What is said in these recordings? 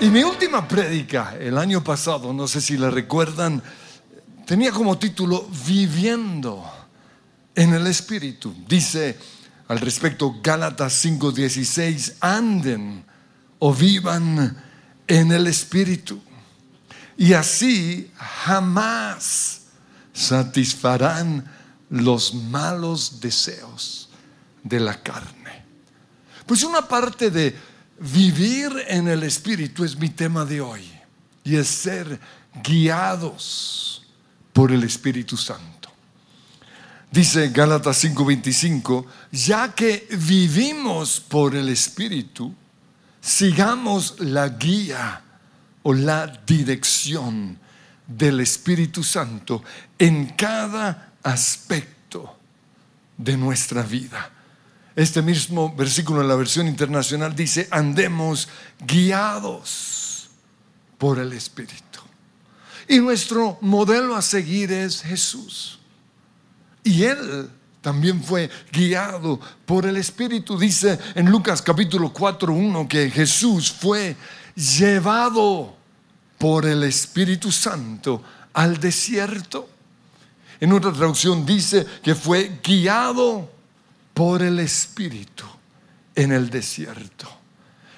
Y mi última prédica el año pasado, no sé si la recuerdan, tenía como título Viviendo en el Espíritu. Dice al respecto Gálatas 5:16, anden o vivan en el Espíritu. Y así jamás satisfarán los malos deseos de la carne. Pues una parte de Vivir en el Espíritu es mi tema de hoy y es ser guiados por el Espíritu Santo. Dice Gálatas 5:25, ya que vivimos por el Espíritu, sigamos la guía o la dirección del Espíritu Santo en cada aspecto de nuestra vida. Este mismo versículo en la versión internacional dice, andemos guiados por el Espíritu. Y nuestro modelo a seguir es Jesús. Y Él también fue guiado por el Espíritu. Dice en Lucas capítulo 4, 1 que Jesús fue llevado por el Espíritu Santo al desierto. En otra traducción dice que fue guiado por el Espíritu en el desierto.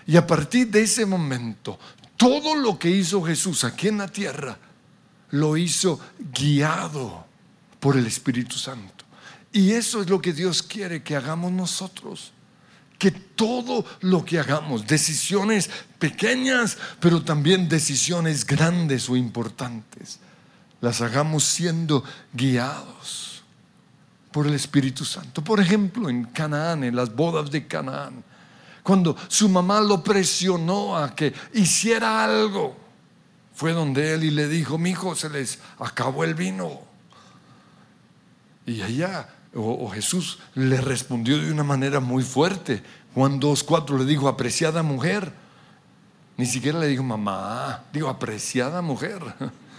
Y a partir de ese momento, todo lo que hizo Jesús aquí en la tierra, lo hizo guiado por el Espíritu Santo. Y eso es lo que Dios quiere que hagamos nosotros. Que todo lo que hagamos, decisiones pequeñas, pero también decisiones grandes o importantes, las hagamos siendo guiados por el Espíritu Santo. Por ejemplo, en Canaán, en las bodas de Canaán, cuando su mamá lo presionó a que hiciera algo, fue donde él y le dijo, mi hijo, se les acabó el vino. Y ella, o, Jesús, le respondió de una manera muy fuerte. Juan 2.4 le dijo, apreciada mujer. Ni siquiera le dijo mamá, digo, apreciada mujer.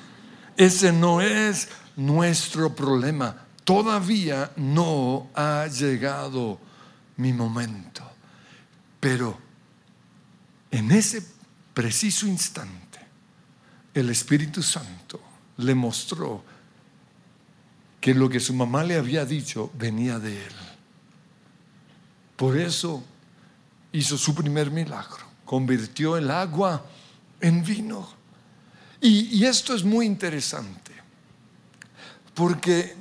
Ese no es nuestro problema todavía no ha llegado mi momento. Pero en ese preciso instante, el Espíritu Santo le mostró que lo que su mamá le había dicho venía de él. Por eso hizo su primer milagro, convirtió el agua en vino. Y, esto es muy interesante, porque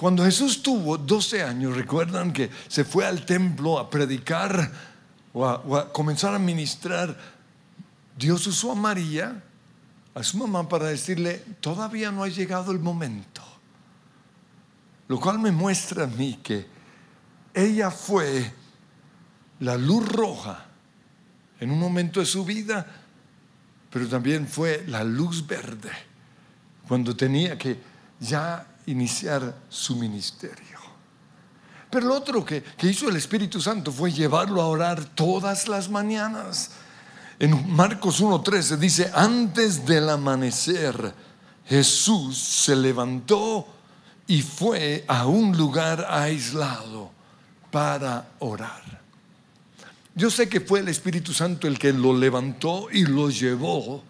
cuando Jesús tuvo 12 años, recuerdan que se fue al templo a predicar o a, comenzar a ministrar, Dios usó a María, a su mamá, para decirle, todavía no ha llegado el momento. Lo cual me muestra a mí que ella fue la luz roja en un momento de su vida, pero también fue la luz verde cuando tenía que ya iniciar su ministerio. Pero lo otro que, hizo el Espíritu Santo fue llevarlo a orar todas las mañanas. En Marcos 1.13 dice, antes del amanecer, Jesús se levantó y fue a un lugar aislado para orar. Yo sé que fue el Espíritu Santo el que lo levantó y lo llevó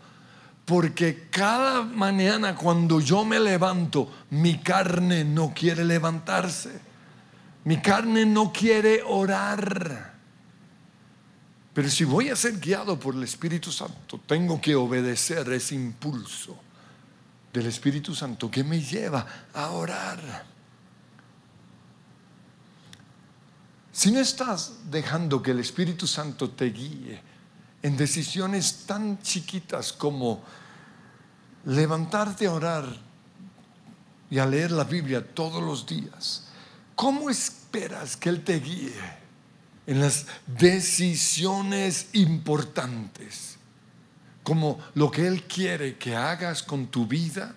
porque cada mañana cuando yo me levanto, mi carne no quiere levantarse. Mi carne no quiere orar. Pero si voy a ser guiado por el Espíritu Santo, tengo que obedecer ese impulso del Espíritu Santo que me lleva a orar. Si no estás dejando que el Espíritu Santo te guíe en decisiones tan chiquitas como levantarte a orar y a leer la Biblia todos los días, ¿cómo esperas que Él te guíe en las decisiones importantes? Como lo que Él quiere que hagas con tu vida,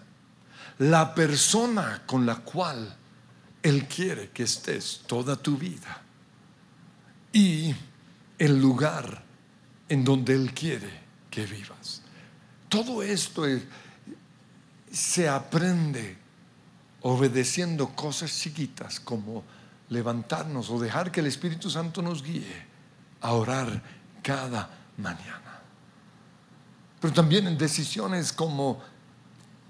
la persona con la cual Él quiere que estés toda tu vida y el lugar en donde Él quiere que vivas. Todo esto es se aprende obedeciendo cosas chiquitas como levantarnos o dejar que el Espíritu Santo nos guíe a orar cada mañana. pero también en decisiones como,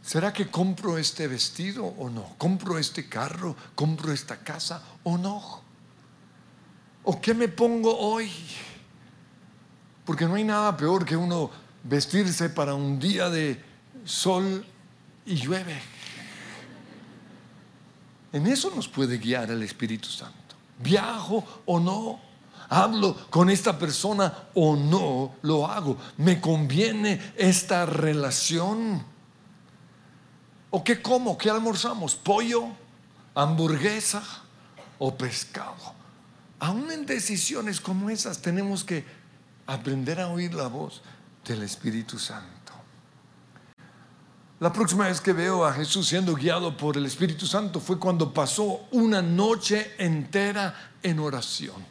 ¿será que compro este vestido o no? ¿Compro este carro? ¿Compro esta casa o no? ¿O qué me pongo hoy? Porque no hay nada peor que uno vestirse para un día de sol y llueve. En eso nos puede guiar el Espíritu Santo. ¿Viajo o no? ¿Hablo con esta persona o no lo hago? ¿Me conviene esta relación? ¿O qué como? ¿Qué almorzamos? ¿Pollo? ¿Hamburguesa? ¿O pescado? Aún en decisiones como esas tenemos que aprender a oír la voz del Espíritu Santo. La próxima vez que veo a Jesús siendo guiado por el Espíritu Santo fue cuando pasó una noche entera en oración.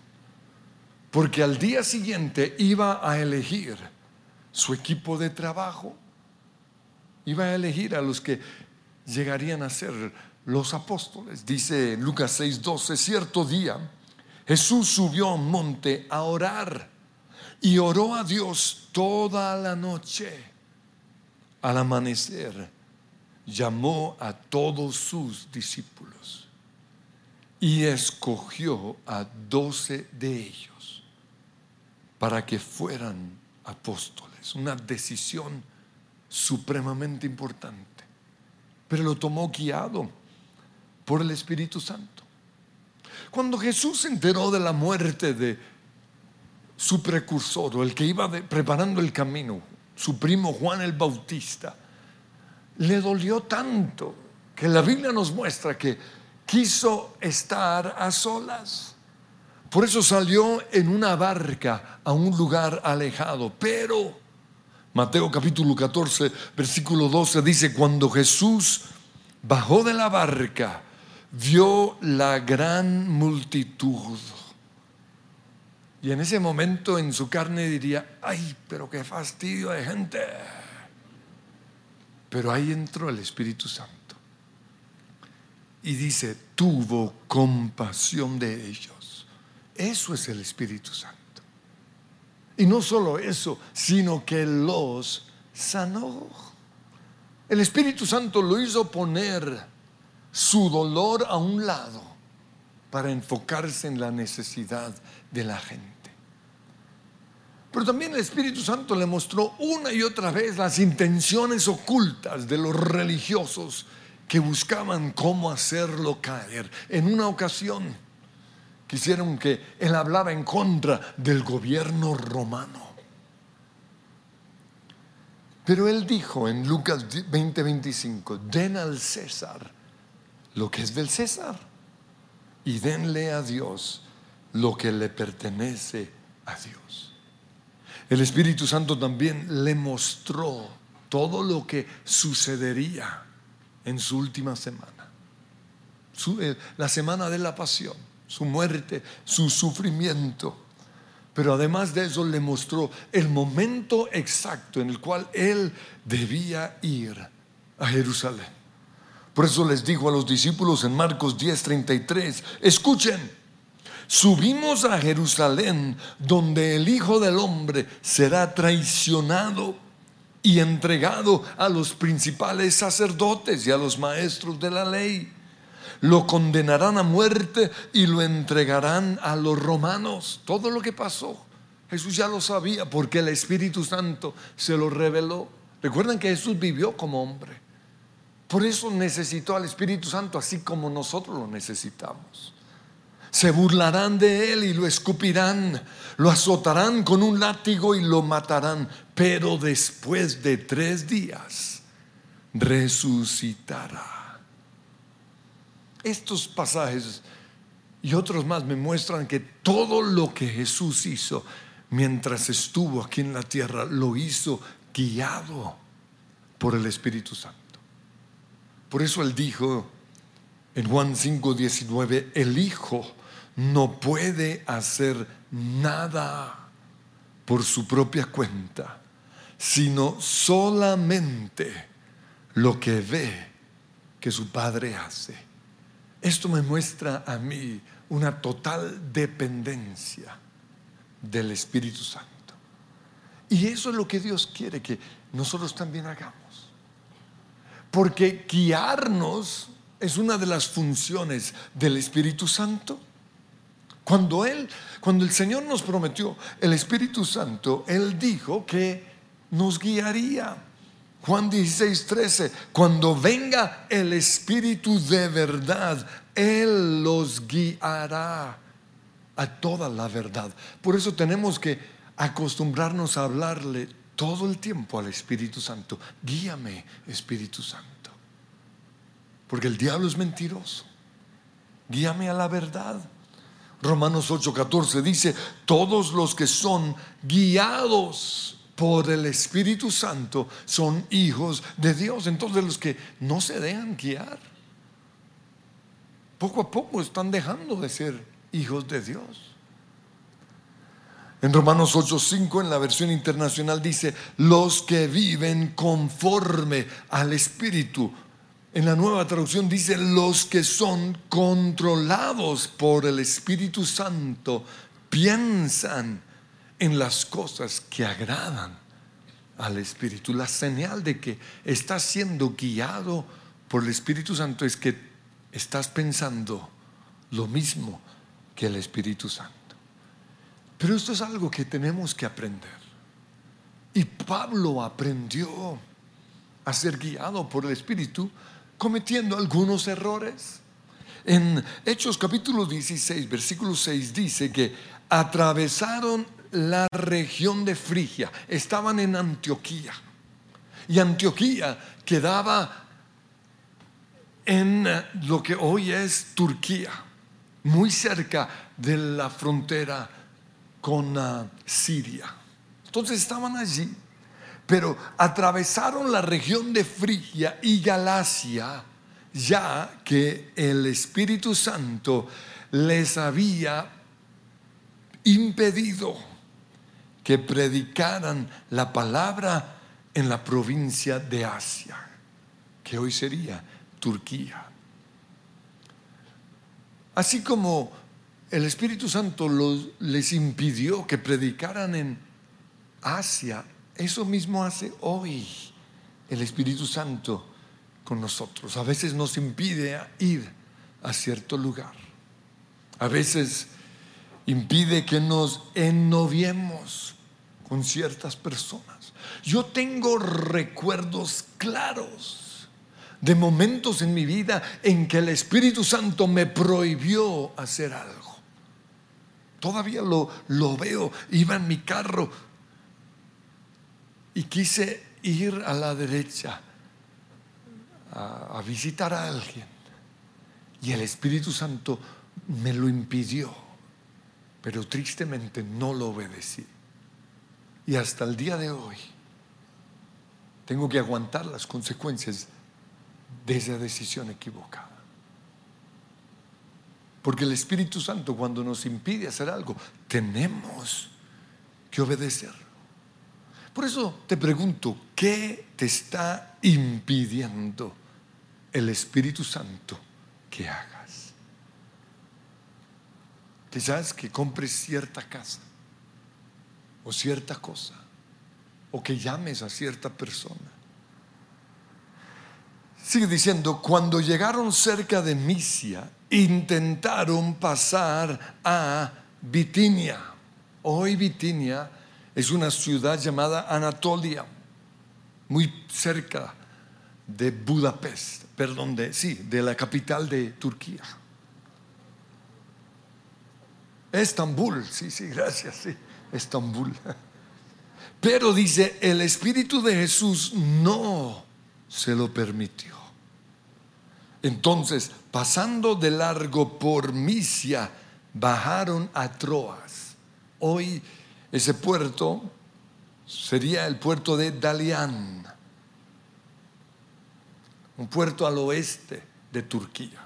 Porque al día siguiente iba a elegir su equipo de trabajo, iba a elegir a los que llegarían a ser los apóstoles. Dice Lucas 6:12, cierto día Jesús subió a un monte a orar y oró a Dios toda la noche. Al amanecer, llamó a todos sus discípulos y escogió a doce de ellos para que fueran apóstoles. Una decisión supremamente importante, pero lo tomó guiado por el Espíritu Santo. Cuando Jesús se enteró de la muerte de su precursor, o el que iba preparando el camino, su primo Juan el Bautista, le dolió tanto que la Biblia nos muestra que quiso estar a solas. Por eso salió en una barca a un lugar alejado. Pero Mateo capítulo 14, versículo 12 dice, cuando Jesús bajó de la barca, vio la gran multitud y en ese momento en su carne diría, ay, pero qué fastidio de gente. Pero ahí entró el Espíritu Santo. Y dice, tuvo compasión de ellos. Eso es el Espíritu Santo. Y no solo eso, sino que los sanó. El Espíritu Santo lo hizo poner su dolor a un lado para enfocarse en la necesidad de la gente. Pero también el Espíritu Santo le mostró una y otra vez las intenciones ocultas de los religiosos que buscaban cómo hacerlo caer. En una ocasión quisieron que él hablara en contra del gobierno romano. Pero él dijo en Lucas 20:25, den al César lo que es del César y denle a Dios lo que le pertenece a Dios. El Espíritu Santo también le mostró todo lo que sucedería en su última semana. Eh, la semana de la pasión, su muerte, su sufrimiento. Pero además de eso le mostró el momento exacto en el cual él debía ir a Jerusalén. Por eso les dijo a los discípulos en Marcos 10:33, escuchen subimos a Jerusalén, donde el Hijo del Hombre será traicionado y entregado a los principales sacerdotes y a los maestros de la ley. Lo condenarán a muerte y lo entregarán a los romanos. Todo lo que pasó, Jesús ya lo sabía porque el Espíritu Santo se lo reveló. Recuerden que Jesús vivió como hombre. Por eso necesitó al Espíritu Santo así como nosotros lo necesitamos se burlarán de él y lo escupirán, lo azotarán con un látigo y lo matarán, pero después de tres días resucitará. Estos pasajes y otros más me muestran que todo lo que Jesús hizo mientras estuvo aquí en la tierra lo hizo guiado por el Espíritu Santo. Por eso él dijo en Juan 5:19, el Hijo no puede hacer nada por su propia cuenta, sino solamente lo que ve que su padre hace. Esto me muestra a mí una total dependencia del Espíritu Santo. Y eso es lo que Dios quiere que nosotros también hagamos. Porque guiarnos es una de las funciones del Espíritu Santo. Cuando Él, cuando el Señor nos prometió el Espíritu Santo, Él dijo que nos guiaría. Juan 16, 13, cuando venga el Espíritu de verdad, Él los guiará a toda la verdad. Por eso tenemos que acostumbrarnos a hablarle todo el tiempo al Espíritu Santo. Guíame, Espíritu Santo. Porque el diablo es mentiroso. Guíame a la verdad. Romanos 8:14 dice, todos los que son guiados por el Espíritu Santo son hijos de Dios. Entonces los que no se dejan guiar, poco a poco están dejando de ser hijos de Dios. En Romanos 8:5 en la versión internacional dice, los que viven conforme al Espíritu. En la nueva traducción dice, los que son controlados por el Espíritu Santo piensan en las cosas que agradan al Espíritu. La señal de que estás siendo guiado por el Espíritu Santo es que estás pensando lo mismo que el Espíritu Santo. Pero esto es algo que tenemos que aprender. Y Pablo aprendió a ser guiado por el Espíritu cometiendo algunos errores. En Hechos capítulo 16, versículo 6 dice que atravesaron la región de Frigia, estaban en Antioquía. Y Antioquía quedaba en lo que hoy es Turquía, muy cerca de la frontera con ah, Siria. Entonces estaban allí, pero atravesaron la región de Frigia y Galacia, ya que el Espíritu Santo les había impedido que predicaran la palabra en la provincia de Asia, que hoy sería Turquía. Así como el Espíritu Santo les impidió que predicaran en Asia. Eso mismo hace hoy el Espíritu Santo con nosotros. A veces nos impide ir a cierto lugar. A veces impide que nos ennoviemos con ciertas personas. Yo tengo recuerdos claros de momentos en mi vida en que el Espíritu Santo me prohibió hacer algo. Todavía lo, lo veo. Iba en mi carro y quise ir a la derecha a, visitar a alguien. Y el Espíritu Santo me lo impidió. Pero tristemente no lo obedecí. Y hasta el día de hoy tengo que aguantar las consecuencias de esa decisión equivocada. Porque el Espíritu Santo cuando nos impide hacer algo, tenemos que obedecer. Por eso te pregunto, ¿qué te está impidiendo el Espíritu Santo que hagas? Quizás que compres cierta casa o cierta cosa o que llames a cierta persona. Sigue diciendo, cuando llegaron cerca de Misia, intentaron pasar a Bitinia. Hoy Bitinia es una ciudad llamada Anatolia, muy cerca de Budapest, perdón, de, sí, de la capital de Turquía. Estambul, sí, sí, gracias, sí, Estambul. Pero dice, el Espíritu de Jesús no se lo permitió. Entonces, pasando de largo por Misia, bajaron a Troas. Hoy ese puerto sería el puerto de Dalian, un puerto al oeste de Turquía.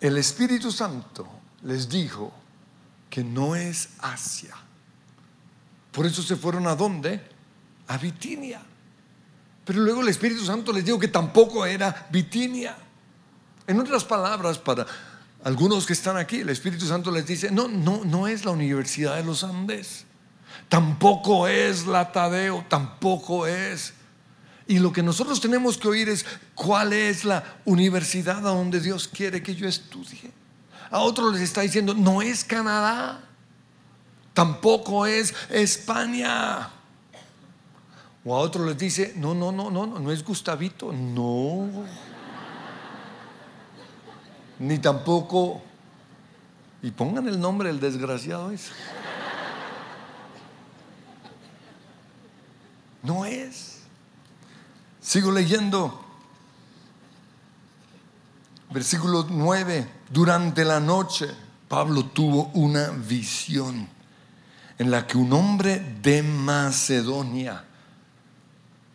El Espíritu Santo les dijo que no es Asia. Por eso se fueron a dónde? A Bitinia. Pero luego el Espíritu Santo les dijo que tampoco era Bitinia. En otras palabras, para algunos que están aquí, el Espíritu Santo les dice, no, no, no es la Universidad de los Andes. tampoco es la Tadeo, tampoco es. Y lo que nosotros tenemos que oír es cuál es la universidad a donde Dios quiere que yo estudie. A otros les está diciendo, no es Canadá, tampoco es España. O a otros les dice, no, no, no, no, no es Gustavito, no. Ni tampoco, y pongan el nombre del desgraciado ese. No es. Sigo leyendo. Versículo 9. Durante la noche, Pablo tuvo una visión en la que un hombre de Macedonia,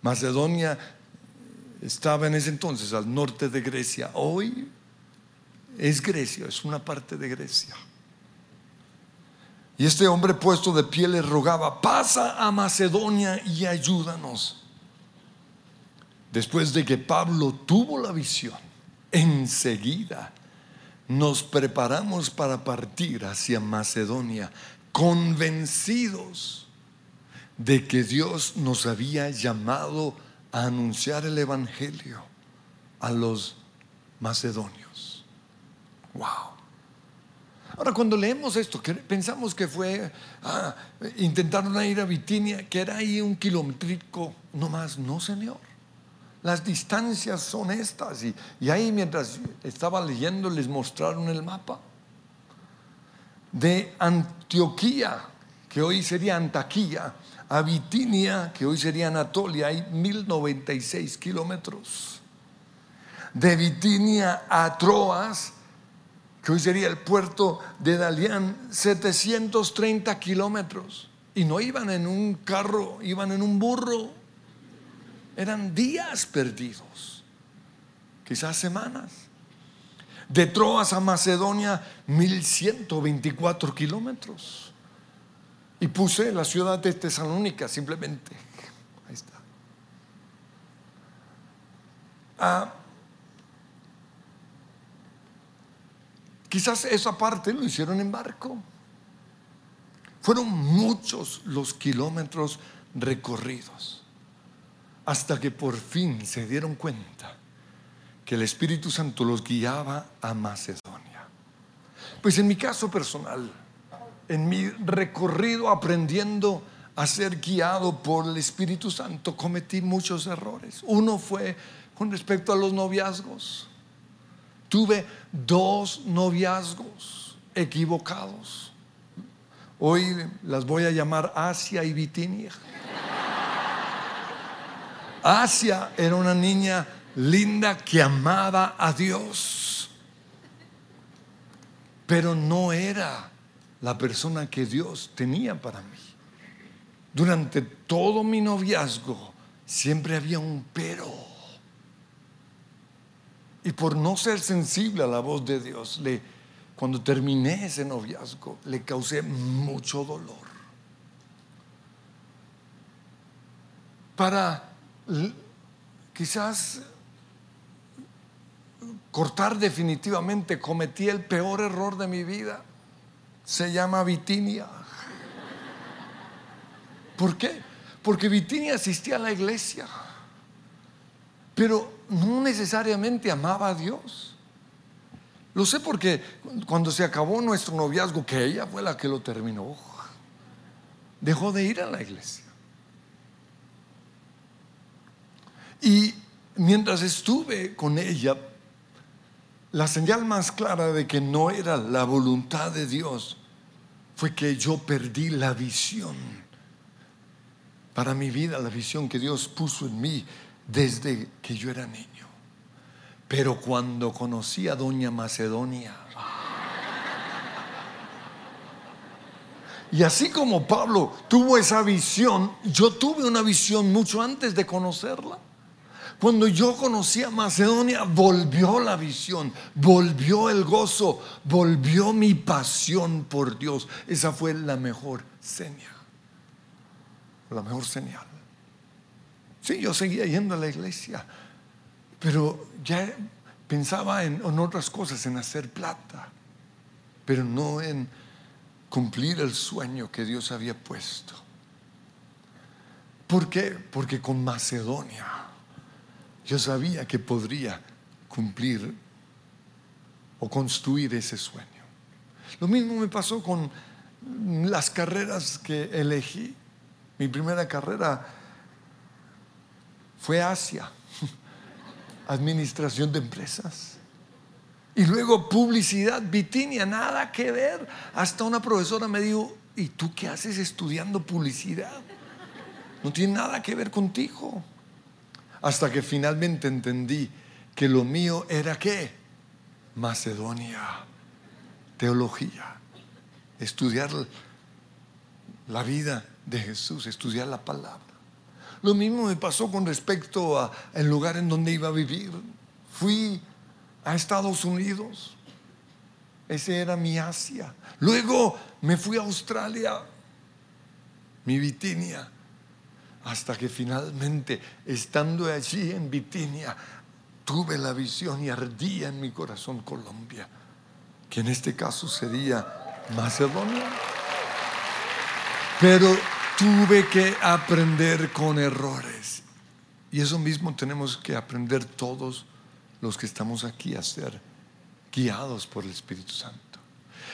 Macedonia estaba en ese entonces al norte de Grecia, hoy es Grecia, es una parte de Grecia. Y este hombre puesto de pie le rogaba, pasa a Macedonia y ayúdanos. Después de que Pablo tuvo la visión, enseguida nos preparamos para partir hacia Macedonia, convencidos de que Dios nos había llamado a anunciar el Evangelio a los macedonios. Wow. Ahora, cuando leemos esto, pensamos que fue, ah, intentaron ir a Bitinia, que era ahí un kilométrico, no más, no, Señor. Las distancias son estas. Y, y ahí mientras estaba leyendo les mostraron el mapa. De Antioquía, que hoy sería Antaquía, a Bitinia, que hoy sería Anatolia, hay 1096 kilómetros. De Bitinia a Troas, que hoy sería el puerto de Dalián, 730 kilómetros. Y no iban en un carro, iban en un burro. Eran días perdidos, quizás semanas. De Troas a Macedonia, 1124 kilómetros. Y puse la ciudad de Tesalónica simplemente. Ahí está. Ah, Quizás esa parte lo hicieron en barco. Fueron muchos los kilómetros recorridos hasta que por fin se dieron cuenta que el Espíritu Santo los guiaba a Macedonia. Pues en mi caso personal, en mi recorrido aprendiendo a ser guiado por el Espíritu Santo, cometí muchos errores. Uno fue con respecto a los noviazgos. Tuve dos noviazgos equivocados. Hoy las voy a llamar Asia y Bitinia. Asia era una niña linda que amaba a Dios, pero no era la persona que Dios tenía para mí. Durante todo mi noviazgo siempre había un pero. Y por no ser sensible a la voz de Dios, le, cuando terminé ese noviazgo, le causé mucho dolor. Para quizás cortar definitivamente, cometí el peor error de mi vida. Se llama Vitinia. ¿Por qué? Porque Vitinia asistía a la iglesia pero no necesariamente amaba a Dios. Lo sé porque cuando se acabó nuestro noviazgo, que ella fue la que lo terminó, dejó de ir a la iglesia. Y mientras estuve con ella, la señal más clara de que no era la voluntad de Dios fue que yo perdí la visión para mi vida, la visión que Dios puso en mí desde que yo era niño. Pero cuando conocí a Doña Macedonia, y así como Pablo tuvo esa visión, yo tuve una visión mucho antes de conocerla. Cuando yo conocí a Macedonia, volvió la visión, volvió el gozo, volvió mi pasión por Dios. Esa fue la mejor señal. La mejor señal. Sí, yo seguía yendo a la iglesia, pero ya pensaba en, otras cosas, en hacer plata, pero no en cumplir el sueño que Dios había puesto. ¿Por qué? Porque con Macedonia yo sabía que podría cumplir o construir ese sueño. Lo mismo me pasó con las carreras que elegí. Mi primera carrera fue Asia, administración de empresas. Y luego publicidad, Bitinia, nada que ver. Hasta una profesora me dijo, ¿y tú qué haces estudiando publicidad? No tiene nada que ver contigo. Hasta que finalmente entendí que lo mío era qué? Macedonia, teología, estudiar la vida de Jesús, estudiar la palabra. Lo mismo me pasó con respecto al lugar en donde iba a vivir. Fui a Estados Unidos. Ese era mi Asia. Luego me fui a Australia, mi Bitinia, hasta que finalmente, estando allí en Bitinia, tuve la visión y ardía en mi corazón Colombia, que en este caso sería Macedonia. Pero tuve que aprender con errores. Y eso mismo tenemos que aprender todos los que estamos aquí a ser guiados por el Espíritu Santo.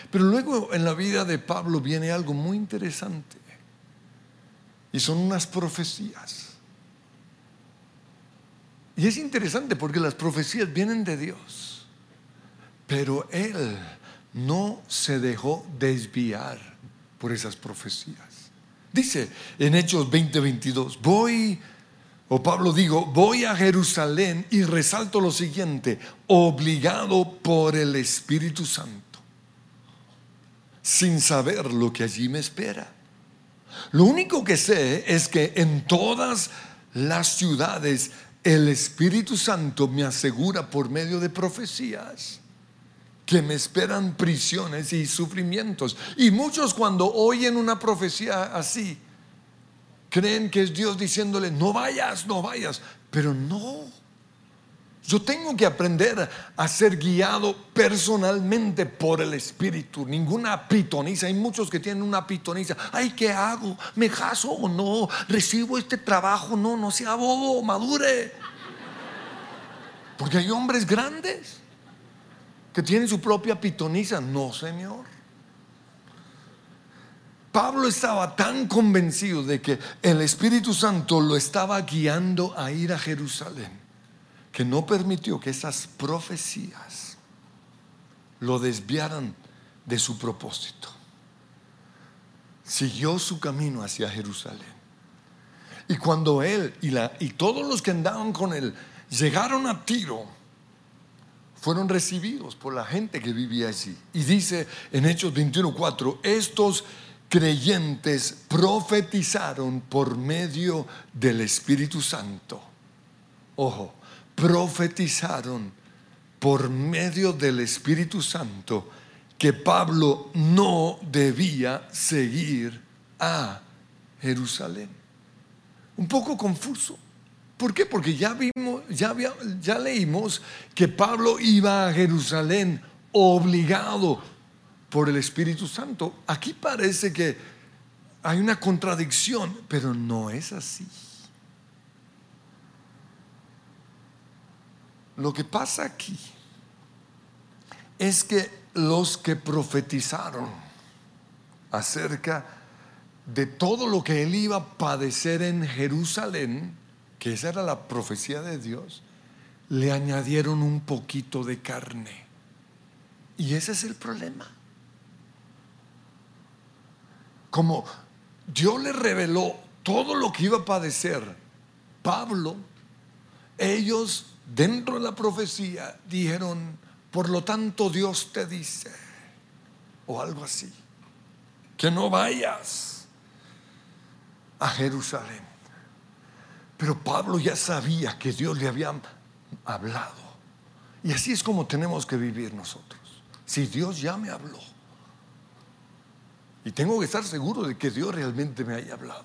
Pero luego en la vida de Pablo viene algo muy interesante. Y son unas profecías. Y es interesante porque las profecías vienen de Dios. Pero él no se dejó desviar por esas profecías. Dice en Hechos 20:22, voy o Pablo digo, voy a Jerusalén y resalto lo siguiente, obligado por el Espíritu Santo, sin saber lo que allí me espera. Lo único que sé es que en todas las ciudades el Espíritu Santo me asegura por medio de profecías que me esperan prisiones y sufrimientos. Y muchos cuando oyen una profecía así, creen que es Dios diciéndole, no vayas, no vayas, pero no. Yo tengo que aprender a ser guiado personalmente por el Espíritu. Ninguna pitoniza. Hay muchos que tienen una pitoniza. Ay, ¿qué hago? ¿Me caso o no? ¿Recibo este trabajo? No, no sea bobo, madure. Porque hay hombres grandes que tienen su propia pitoniza. No, Señor. Pablo estaba tan convencido de que el Espíritu Santo lo estaba guiando a ir a Jerusalén, que no permitió que esas profecías lo desviaran de su propósito. Siguió su camino hacia Jerusalén. Y cuando él y, la, y todos los que andaban con él llegaron a Tiro, fueron recibidos por la gente que vivía allí. Y dice en Hechos 21:4, estos creyentes profetizaron por medio del Espíritu Santo. Ojo, profetizaron por medio del Espíritu Santo que Pablo no debía seguir a Jerusalén. Un poco confuso. ¿Por qué? Porque ya vimos, ya, ya leímos que Pablo iba a Jerusalén obligado por el Espíritu Santo. Aquí parece que hay una contradicción, pero no es así. Lo que pasa aquí es que los que profetizaron acerca de todo lo que él iba a padecer en Jerusalén, que esa era la profecía de Dios, le añadieron un poquito de carne. Y ese es el problema como Dios le reveló todo lo que iba a padecer Pablo, ellos dentro de la profecía dijeron, por lo tanto Dios te dice, o algo así, que no vayas a Jerusalén. Pero Pablo ya sabía que Dios le había hablado. Y así es como tenemos que vivir nosotros. Si Dios ya me habló, y tengo que estar seguro de que Dios realmente me haya hablado.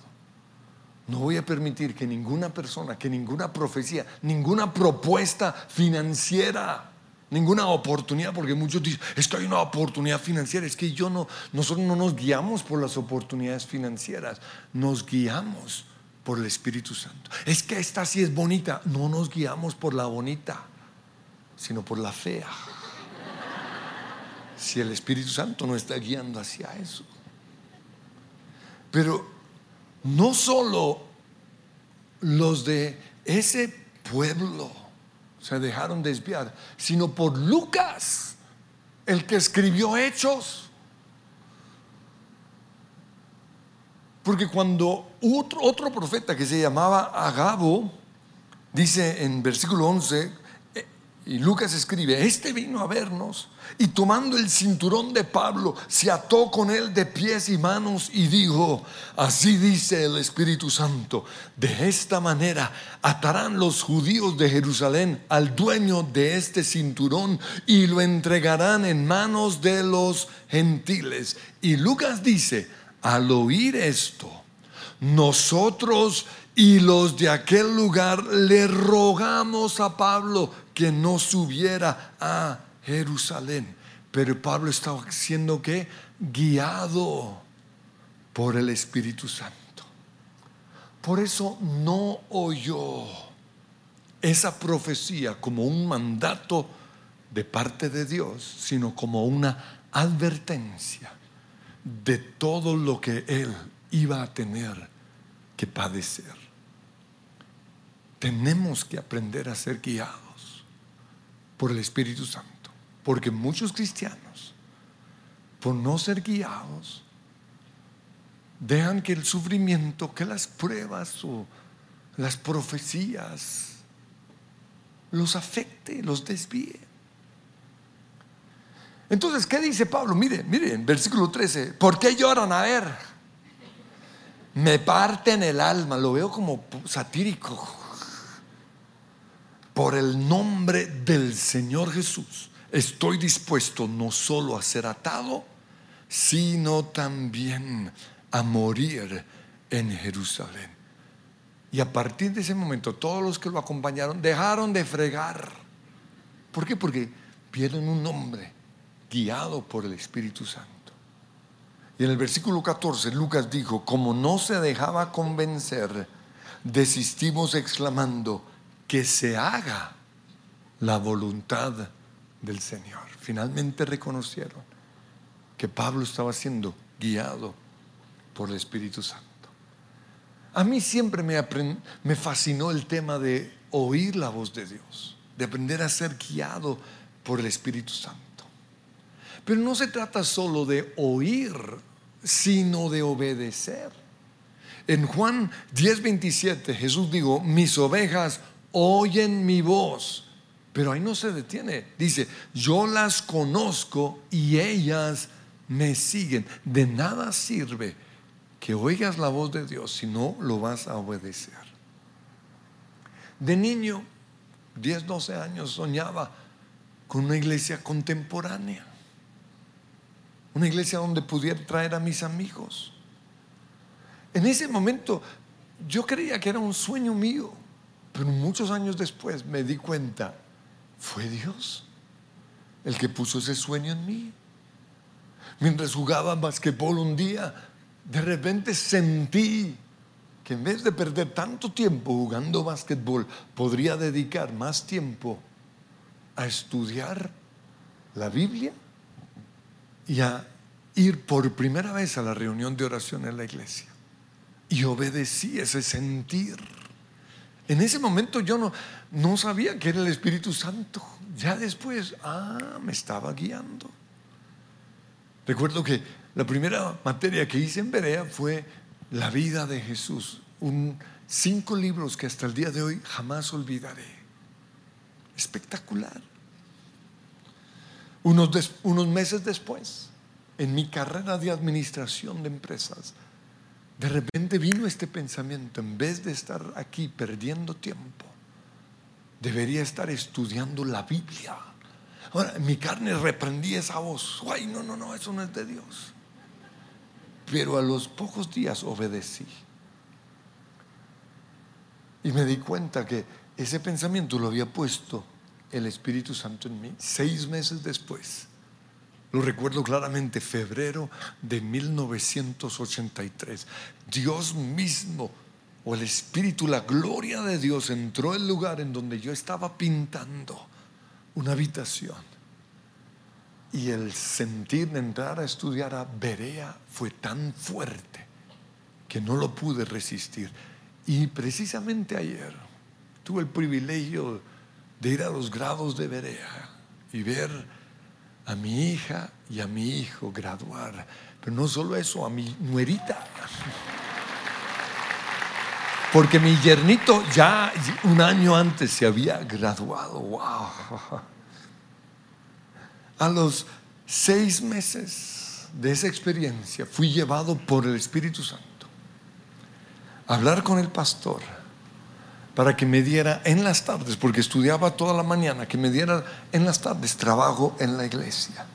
No voy a permitir que ninguna persona, que ninguna profecía, ninguna propuesta financiera, ninguna oportunidad, porque muchos dicen, es que hay una oportunidad financiera, es que yo no, nosotros no nos guiamos por las oportunidades financieras, nos guiamos por el Espíritu Santo. Es que esta sí es bonita. No nos guiamos por la bonita, sino por la fea. Si el Espíritu Santo no está guiando hacia eso. Pero no solo los de ese pueblo se dejaron desviar, sino por Lucas, el que escribió Hechos. Porque cuando otro, profeta que se llamaba Agabo, dice en versículo 11, eh, y Lucas escribe, este vino a vernos y tomando el cinturón de Pablo, se ató con él de pies y manos y dijo, así dice el Espíritu Santo, de esta manera atarán los judíos de Jerusalén al dueño de este cinturón y lo entregarán en manos de los gentiles. Y Lucas dice, al oír esto, nosotros y los de aquel lugar le rogamos a Pablo que no subiera a Jerusalén. Pero Pablo estaba siendo que guiado por el Espíritu Santo. Por eso no oyó esa profecía como un mandato de parte de Dios, sino como una advertencia de todo lo que él iba a tener que padecer. Tenemos que aprender a ser guiados por el Espíritu Santo, porque muchos cristianos, por no ser guiados, dejan que el sufrimiento, que las pruebas o las profecías los afecte, los desvíe. Entonces, ¿qué dice Pablo? Mire, mire, en versículo 13, ¿por qué lloran? A ver, me parten el alma, lo veo como satírico. Por el nombre del Señor Jesús, estoy dispuesto no solo a ser atado, sino también a morir en Jerusalén. Y a partir de ese momento, todos los que lo acompañaron dejaron de fregar. ¿Por qué? Porque vieron un nombre guiado por el Espíritu Santo. Y en el versículo 14 Lucas dijo, como no se dejaba convencer, desistimos exclamando, que se haga la voluntad del Señor. Finalmente reconocieron que Pablo estaba siendo guiado por el Espíritu Santo. A mí siempre me, me fascinó el tema de oír la voz de Dios, de aprender a ser guiado por el Espíritu Santo. Pero no se trata solo de oír, sino de obedecer. En Juan 10:27 Jesús dijo, mis ovejas oyen mi voz. Pero ahí no se detiene. Dice, yo las conozco y ellas me siguen. De nada sirve que oigas la voz de Dios si no lo vas a obedecer. De niño, 10, 12 años, soñaba con una iglesia contemporánea. Una iglesia donde pudiera traer a mis amigos. En ese momento yo creía que era un sueño mío, pero muchos años después me di cuenta, fue Dios el que puso ese sueño en mí. Mientras jugaba basquetbol un día, de repente sentí que en vez de perder tanto tiempo jugando basquetbol, podría dedicar más tiempo a estudiar la Biblia y a ir por primera vez a la reunión de oración en la iglesia. Y obedecí ese sentir. En ese momento yo no, no sabía que era el Espíritu Santo. Ya después, ah, me estaba guiando. Recuerdo que la primera materia que hice en Berea fue la vida de Jesús. Cinco libros que hasta el día de hoy jamás olvidaré. Espectacular. Unos, unos meses después, en mi carrera de administración de empresas, de repente vino este pensamiento, en vez de estar aquí perdiendo tiempo, debería estar estudiando la Biblia. Ahora, mi carne reprendía esa voz, ay, no, no, no, eso no es de Dios. Pero a los pocos días obedecí. Y me di cuenta que ese pensamiento lo había puesto el Espíritu Santo en mí. Seis meses después, lo recuerdo claramente, febrero de 1983, Dios mismo o el Espíritu, la gloria de Dios entró al lugar en donde yo estaba pintando una habitación. Y el sentir de entrar a estudiar a Berea fue tan fuerte que no lo pude resistir. Y precisamente ayer tuve el privilegio de ir a los grados de Berea y ver a mi hija y a mi hijo graduar. Pero no solo eso, a mi nuerita. Porque mi yernito ya un año antes se había graduado. ¡Wow! A los seis meses de esa experiencia fui llevado por el Espíritu Santo a hablar con el pastor para que me diera en las tardes, porque estudiaba toda la mañana, que me diera en las tardes trabajo en la iglesia.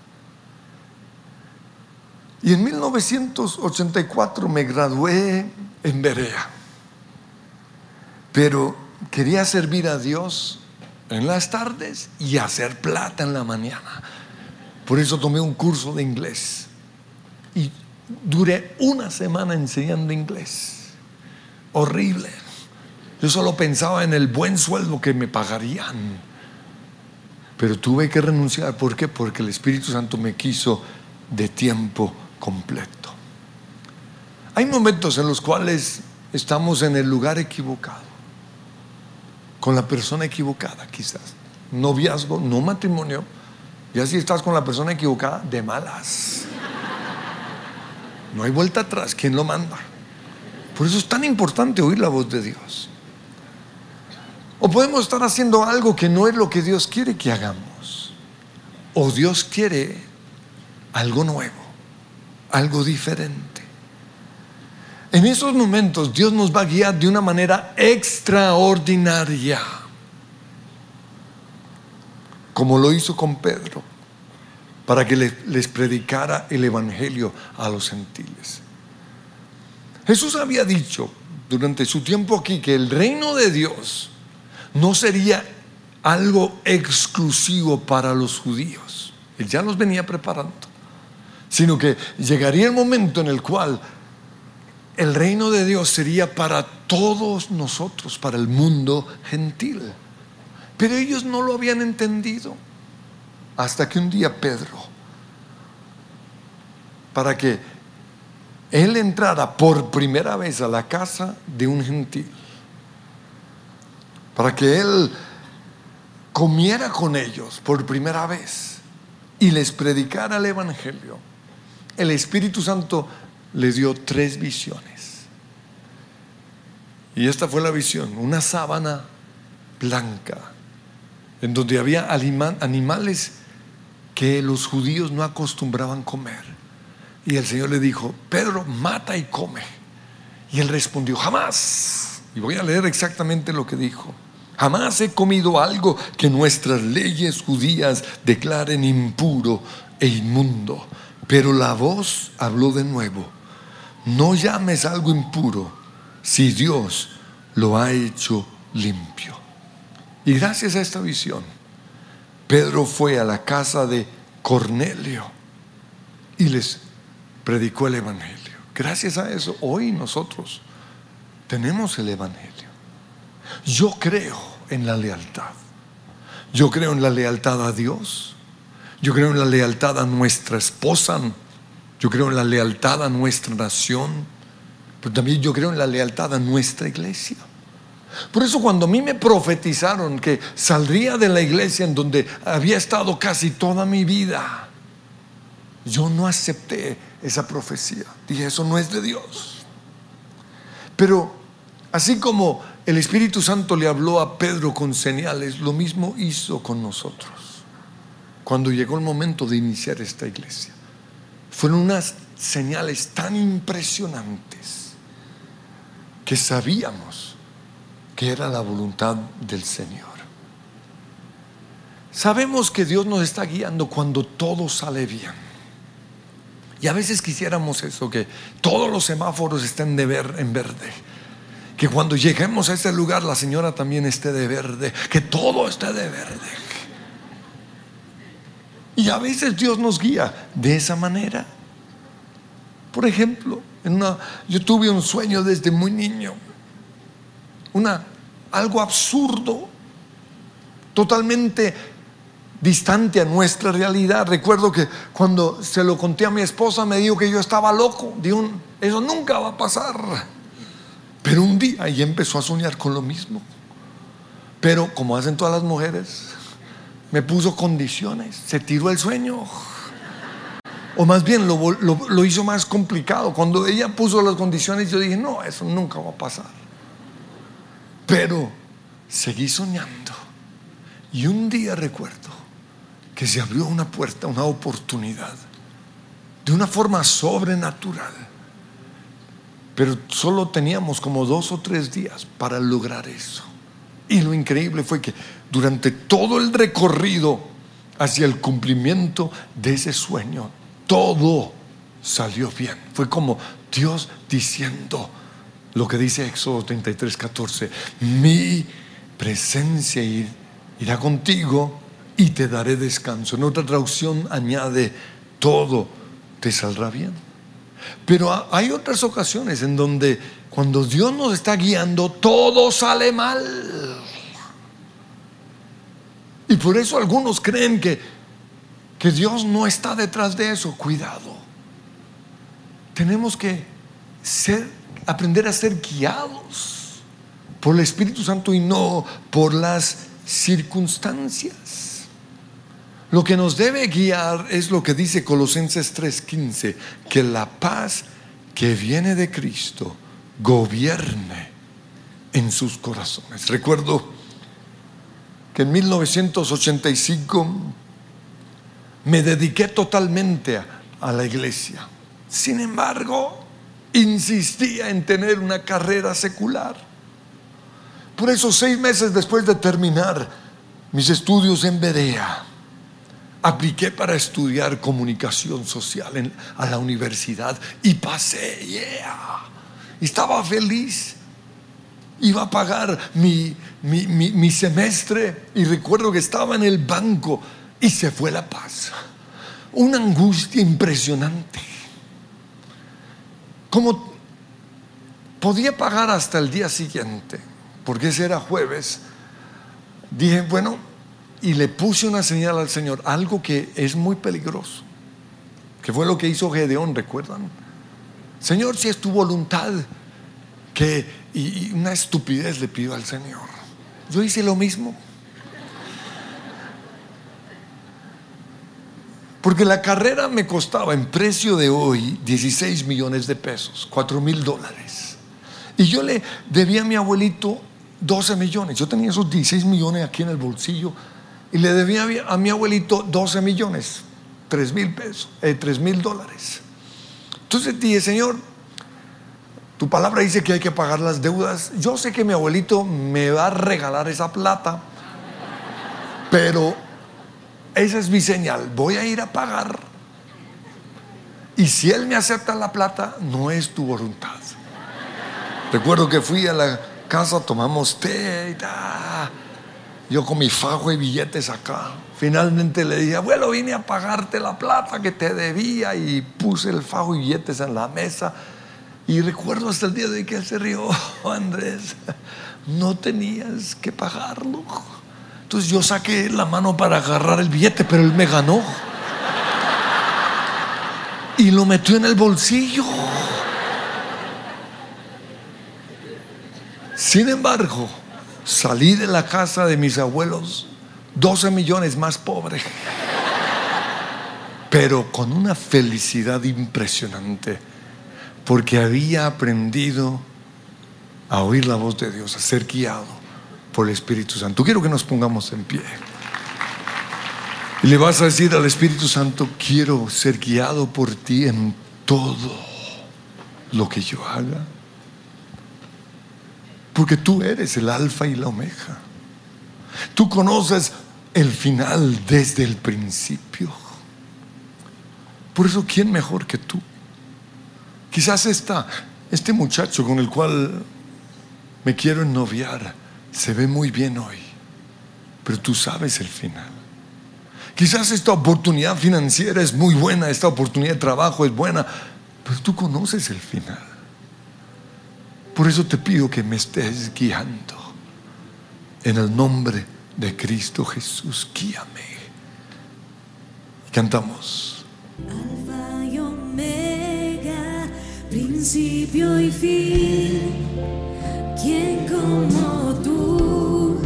Y en 1984 me gradué en Berea. Pero quería servir a Dios en las tardes y hacer plata en la mañana. Por eso tomé un curso de inglés. Y duré una semana enseñando inglés. Horrible. Yo solo pensaba en el buen sueldo que me pagarían. Pero tuve que renunciar. ¿Por qué? Porque el Espíritu Santo me quiso de tiempo completo. Hay momentos en los cuales estamos en el lugar equivocado con la persona equivocada, quizás. Noviazgo, no matrimonio. Ya si estás con la persona equivocada, de malas. No hay vuelta atrás. ¿Quién lo manda? Por eso es tan importante oír la voz de Dios. O podemos estar haciendo algo que no es lo que Dios quiere que hagamos. O Dios quiere algo nuevo, algo diferente. En esos momentos Dios nos va a guiar de una manera extraordinaria, como lo hizo con Pedro, para que les, predicara el Evangelio a los gentiles. Jesús había dicho durante su tiempo aquí que el reino de Dios no sería algo exclusivo para los judíos. Él ya los venía preparando, sino que llegaría el momento en el cual el reino de Dios sería para todos nosotros, para el mundo gentil. Pero ellos no lo habían entendido hasta que un día Pedro, para que él entrara por primera vez a la casa de un gentil, para que él comiera con ellos por primera vez y les predicara el Evangelio, el Espíritu Santo le dio tres visiones. Y esta fue la visión, una sábana blanca, en donde había animales que los judíos no acostumbraban comer. Y el Señor le dijo, Pedro, mata y come. Y él respondió, jamás. Y voy a leer exactamente lo que dijo. Jamás he comido algo que nuestras leyes judías declaren impuro e inmundo. Pero la voz habló de nuevo no llames algo impuro si Dios lo ha hecho limpio. Y gracias a esta visión, Pedro fue a la casa de Cornelio y les predicó el Evangelio. Gracias a eso, hoy nosotros tenemos el Evangelio. Yo creo en la lealtad. Yo creo en la lealtad a Dios. Yo creo en la lealtad a nuestra esposa, yo creo en la lealtad a nuestra nación, pero también yo creo en la lealtad a nuestra iglesia. Por eso cuando a mí me profetizaron que saldría de la iglesia en donde había estado casi toda mi vida, yo no acepté esa profecía. Dije, eso no es de Dios. Pero así como el Espíritu Santo le habló a Pedro con señales, lo mismo hizo con nosotros cuando llegó el momento de iniciar esta iglesia. Fueron unas señales tan impresionantes que sabíamos que era la voluntad del Señor. Sabemos que Dios nos está guiando cuando todo sale bien. Y a veces quisiéramos eso, que todos los semáforos estén de ver en verde. Que cuando lleguemos a ese lugar la señora también esté de verde. Que todo esté de verde. Y a veces Dios nos guía de esa manera. Por ejemplo, yo tuve un sueño desde muy niño una, algo absurdo, totalmente distante a nuestra realidad. Recuerdo que cuando se lo conté a mi esposa me dijo que yo estaba loco. Eso nunca va a pasar. Pero un día ella empezó a soñar con lo mismo. Pero como hacen todas las mujeres, me puso condiciones, se tiró el sueño. O más bien lo, hizo más complicado. Cuando ella puso las condiciones, yo dije, no, eso nunca va a pasar. Pero seguí soñando. Y un día recuerdo que se abrió una puerta, una oportunidad, de una forma sobrenatural. Pero solo teníamos como dos o tres días para lograr eso. Y lo increíble fue que durante todo el recorrido hacia el cumplimiento de ese sueño, todo salió bien. Fue como Dios diciendo lo que dice Éxodo 33, 14, mi presencia irá contigo y te daré descanso. En otra traducción añade, todo te saldrá bien. Pero hay otras ocasiones en donde cuando Dios nos está guiando, todo sale mal. Y por eso algunos creen que que Dios no está detrás de eso. Cuidado. Tenemos que ser, aprender a ser guiados por el Espíritu Santo y no por las circunstancias. Lo que nos debe guiar es lo que dice Colosenses 3:15, que la paz que viene de Cristo gobierne en sus corazones. Recuerdo que en 1985 me dediqué totalmente a, la iglesia. Sin embargo, insistía en tener una carrera secular. Por eso, seis meses después de terminar mis estudios en Berea, apliqué para estudiar comunicación social a la universidad y pasé, yeah. Estaba feliz. Iba a pagar mi, mi semestre y recuerdo que estaba en el banco y se fue la paz. Una angustia impresionante. Como podía pagar hasta el día siguiente, porque ese era jueves, dije, bueno, y le puse una señal al Señor, algo que es muy peligroso, que fue lo que hizo Gedeón, ¿recuerdan? Señor, si es tu voluntad, que, y, y una estupidez le pido al Señor. Yo hice lo mismo. Porque la carrera me costaba en precio de hoy 16 millones de pesos, 4 mil dólares. Y yo le debía a mi abuelito 12 millones. Yo tenía esos 16 millones aquí en el bolsillo y le debía a mi abuelito 12 millones, 3 mil pesos, 3 eh, mil dólares. Entonces dije, Señor, tu palabra dice que hay que pagar las deudas. Yo sé que mi abuelito me va a regalar esa plata, pero esa es mi señal, voy a ir a pagar. Y si Él me acepta la plata, no es tu voluntad. Recuerdo que fui a la casa, tomamos té y ta. Yo con mi fajo y billetes acá. Finalmente le dije, abuelo, vine a pagarte la plata que te debía y puse el fajo y billetes en la mesa. Y recuerdo hasta el día de hoy que él se rió, oh, Andrés, no tenías que pagarlo. Entonces yo saqué la mano para agarrar el billete, pero él me ganó. Y lo metió en el bolsillo. Sin embargo, salí de la casa de mis abuelos 12 millones más pobre, pero con una felicidad impresionante, porque había aprendido a oír la voz de Dios, a ser guiado por el Espíritu Santo. Quiero que nos pongamos en pie. Y le vas a decir al Espíritu Santo, quiero ser guiado por ti en todo lo que yo haga. Porque tú eres el alfa y la omega. Tú conoces el final desde el principio. Por eso, ¿quién mejor que tú? Quizás esta, este muchacho con el cual me quiero ennoviar se ve muy bien hoy, pero tú sabes el final. Quizás esta oportunidad financiera es muy buena, esta oportunidad de trabajo es buena, pero tú conoces el final. Por eso te pido que me estés guiando. En el nombre de Cristo Jesús, guíame. Cantamos. Alfa y Omega, principio y fin. ¿Quién como tú,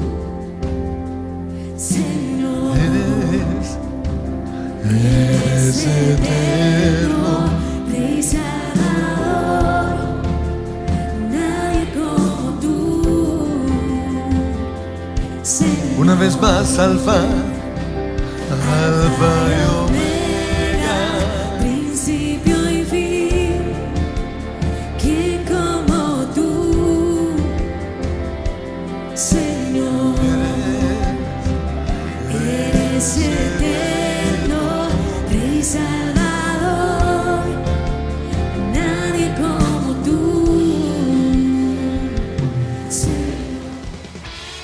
Señor? Eres, eres eterno. Señor. Una vez más, Alfa, Alfa